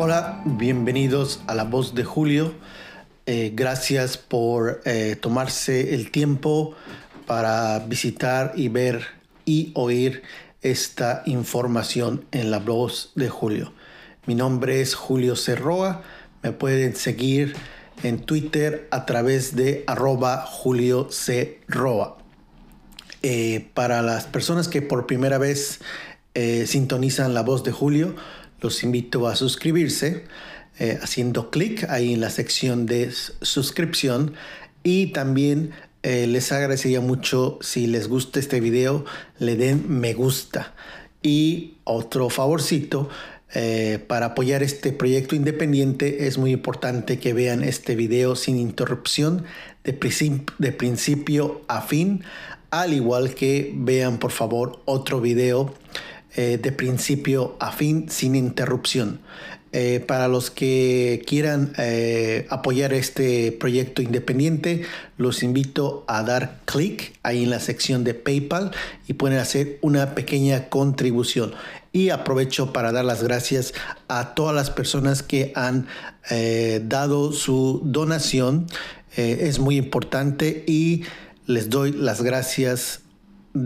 Hola, bienvenidos a La Voz de Julio. Eh, gracias por eh, tomarse el tiempo para visitar y ver y oír esta información en La Voz de Julio. Mi nombre es Julio Cerroa. Me pueden seguir en Twitter a través de arroba Julio Cerroa. Eh, para las personas que por primera vez sintonizan La Voz de Julio, los invito a suscribirse eh, haciendo clic ahí en la sección de suscripción. Y también eh, les agradecería mucho si les gusta este video le den me gusta. Y otro favorcito eh, para apoyar este proyecto independiente es muy importante que vean este video sin interrupción de, de principio a fin. Al igual que vean por favor otro video eh, de principio a fin sin interrupción. Eh, para los que quieran eh, apoyar este proyecto independiente, los invito a dar clic ahí en la sección de PayPal y pueden hacer una pequeña contribución. Y aprovecho para dar las gracias a todas las personas que han dado su donación. es muy importante y les doy las gracias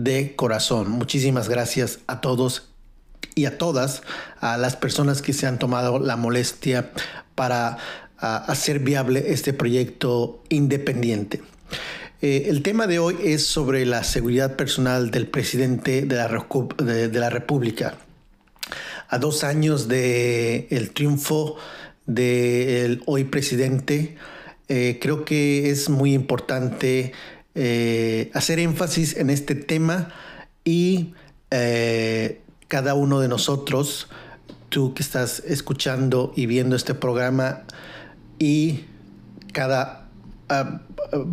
de corazón. Muchísimas gracias a todos y a todas, a las personas que se han tomado la molestia para hacer viable este proyecto independiente. Eh, el tema de hoy es sobre la seguridad personal del presidente de la, de, la República. A dos años del el triunfo del hoy presidente, eh, creo que es muy importante eh, hacer énfasis en este tema y eh, cada uno de nosotros, tú que estás escuchando y viendo este programa y cada ah,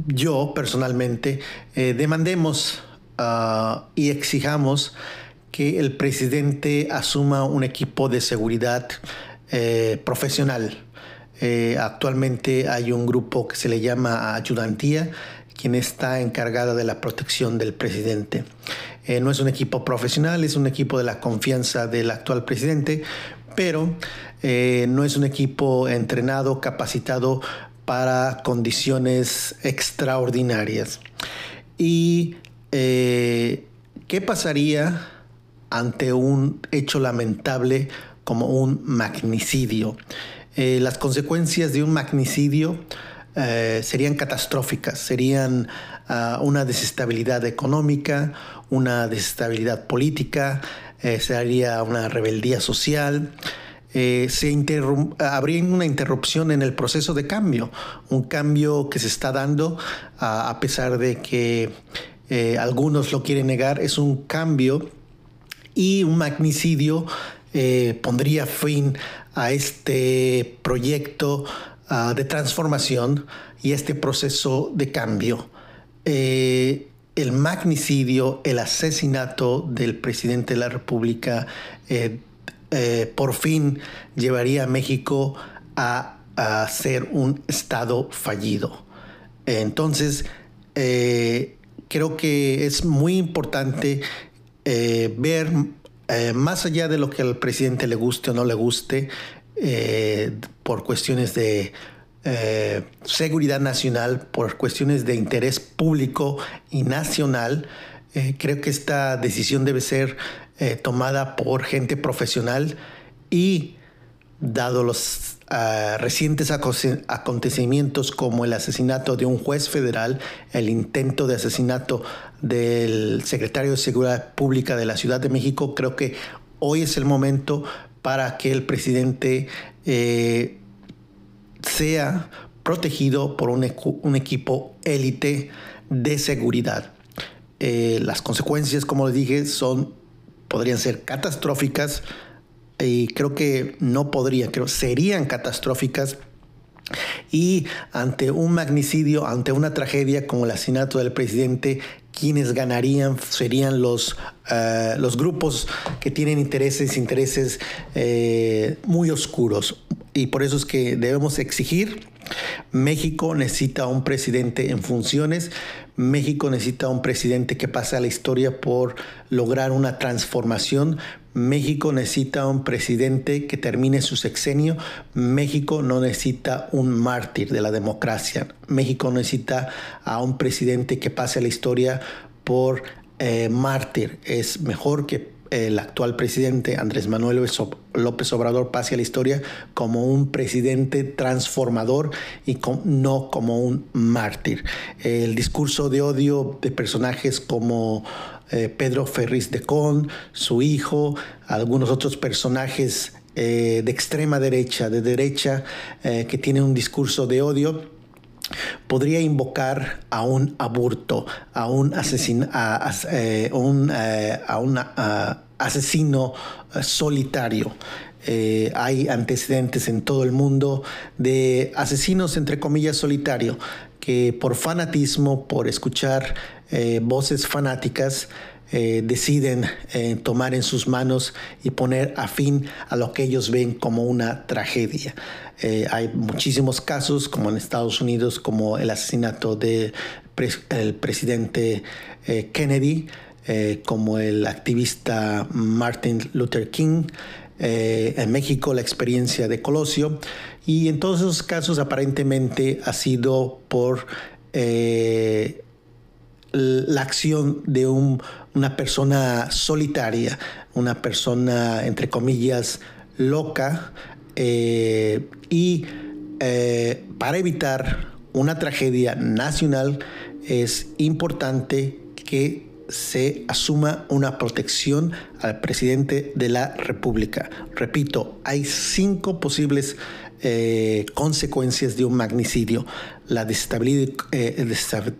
yo personalmente eh, demandemos ah, y exijamos que el presidente asuma un equipo de seguridad profesional. actualmente hay un grupo que se le llama ayudantía quien está encargada de la protección del presidente. Eh, no es un equipo profesional, es un equipo de la confianza del actual presidente, pero eh, no es un equipo entrenado, capacitado para condiciones extraordinarias. ¿Y eh, qué pasaría ante un hecho lamentable como un magnicidio? las consecuencias de un magnicidio eh, serían catastróficas, serían ah, una desestabilidad económica, una desestabilidad política, eh, sería una rebeldía social. Eh, se habría una interrupción en el proceso de cambio, un cambio que se está dando a pesar de que algunos lo quieren negar, es un cambio y un magnicidio pondría fin a este proyecto Ah, de transformación y este proceso de cambio. Eh, el magnicidio, el asesinato del presidente de la República, eh, eh, por fin llevaría a México a, ser un Estado fallido. Entonces, creo que es muy importante ver, más allá de lo que al presidente le guste o no le guste, eh, por cuestiones de eh, seguridad nacional, por cuestiones de interés público y nacional. Eh, creo que esta decisión debe ser tomada por gente profesional y dado los ah, recientes acontecimientos como el asesinato de un juez federal, el intento de asesinato del secretario de Seguridad Pública de la Ciudad de México, creo que hoy es el momento para que el presidente eh, sea protegido por un, equipo élite de seguridad. Eh, las consecuencias, como les dije, son, podrían ser catastróficas y creo que no podrían, creo serían catastróficas y ante un magnicidio, ante una tragedia como el asesinato del presidente, quienes ganarían serían los, eh, los grupos que tienen intereses, intereses eh, muy oscuros. Y por eso es que debemos exigir, México necesita un presidente en funciones, México necesita un presidente que pase a la historia por lograr una transformación. México necesita un presidente que termine su sexenio. México no necesita un mártir de la democracia. México necesita a un presidente que pase la historia por eh, mártir. Es mejor que el actual presidente Andrés Manuel López Obrador pase a la historia como un presidente transformador y no como un mártir. El discurso de odio de personajes como eh, Pedro Ferriz de Con, su hijo, algunos otros personajes eh, de extrema derecha, de derecha, eh, que tienen un discurso de odio, podría invocar a un aborto, a un, asesino, a, eh, un, eh, asesino eh, solitario. hay antecedentes en todo el mundo de asesinos, entre comillas, solitario, que por fanatismo, por escuchar voces fanáticas, eh, deciden eh, tomar en sus manos y poner a fin a lo que ellos ven como una tragedia. Eh, hay muchísimos casos, como en Estados Unidos, como el asesinato del presidente Kennedy, como el activista Martin Luther King, en México la experiencia de Colosio, y en todos esos casos aparentemente ha sido por la acción de una persona solitaria, una persona, entre comillas, loca, eh, y eh, para evitar una tragedia nacional es importante que se asuma una protección al presidente de la República. Repito, hay cinco posibles eh, consecuencias de un magnicidio, la eh,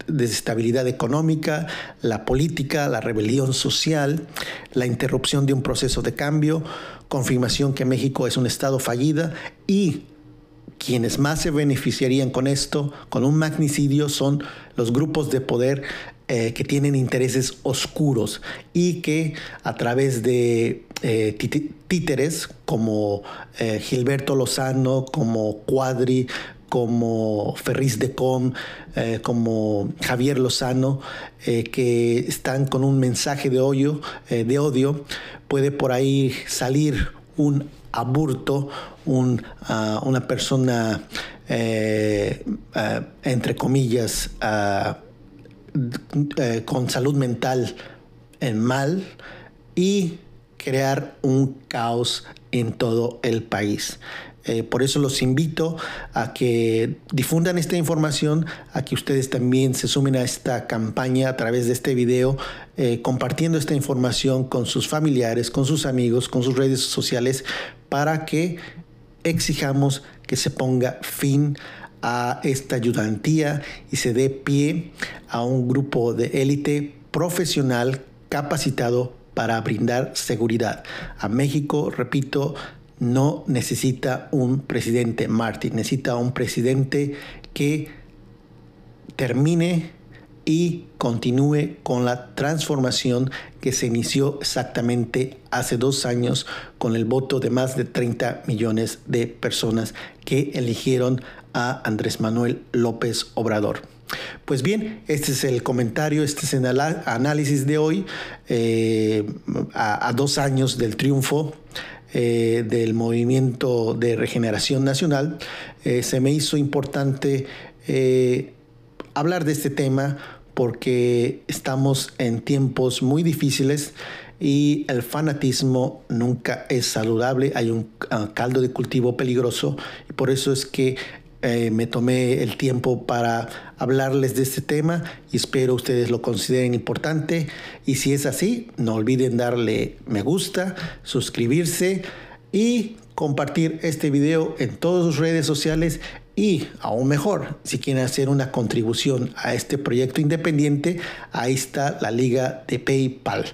desestabilidad, económica, la política, la rebelión social, la interrupción de un proceso de cambio, confirmación que México es un Estado fallida y quienes más se beneficiarían con esto, con un magnicidio, son los grupos de poder eh, que tienen intereses oscuros y que a través de eh, títeres como eh, Gilberto Lozano, como Cuadri, como Ferris de Com, como Javier Lozano, que están con un mensaje de odio, de odio, puede por ahí salir un aburto, ah, una persona, ah, entre comillas, ah, eh, con salud mental en mal y crear un caos en todo el país. Eh, por eso los invito a que difundan esta información, a que ustedes también se sumen a esta campaña a través de este video, eh, compartiendo esta información con sus familiares, con sus amigos, con sus redes sociales, para que exijamos que se ponga fin a esta ayudantía y se dé pie a un grupo de élite profesional capacitado para brindar seguridad. A México, repito, no necesita un presidente Martin, necesita un presidente que termine y continúe con la transformación que se inició exactamente hace dos años con el voto de más de 30 millones de personas que eligieron a Andrés Manuel López Obrador. Pues bien, este es el comentario, este es el análisis de hoy, eh, a, dos años del triunfo eh, del movimiento de regeneración nacional, eh, se me hizo importante hablar de este tema porque estamos en tiempos muy difíciles y el fanatismo nunca es saludable, hay un ah, caldo de cultivo peligroso y por eso es que eh, me tomé el tiempo para hablarles de este tema y espero ustedes lo consideren importante. Y si es así, no olviden darle me gusta, suscribirse y compartir este video en todas sus redes sociales y aún mejor, si quieren hacer una contribución a este proyecto independiente, ahí está la liga de PayPal.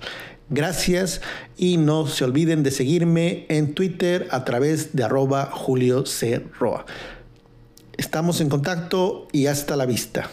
Gracias y no se olviden de seguirme en Twitter a través de arroba Julio. Roa. Estamos en contacto y hasta la vista.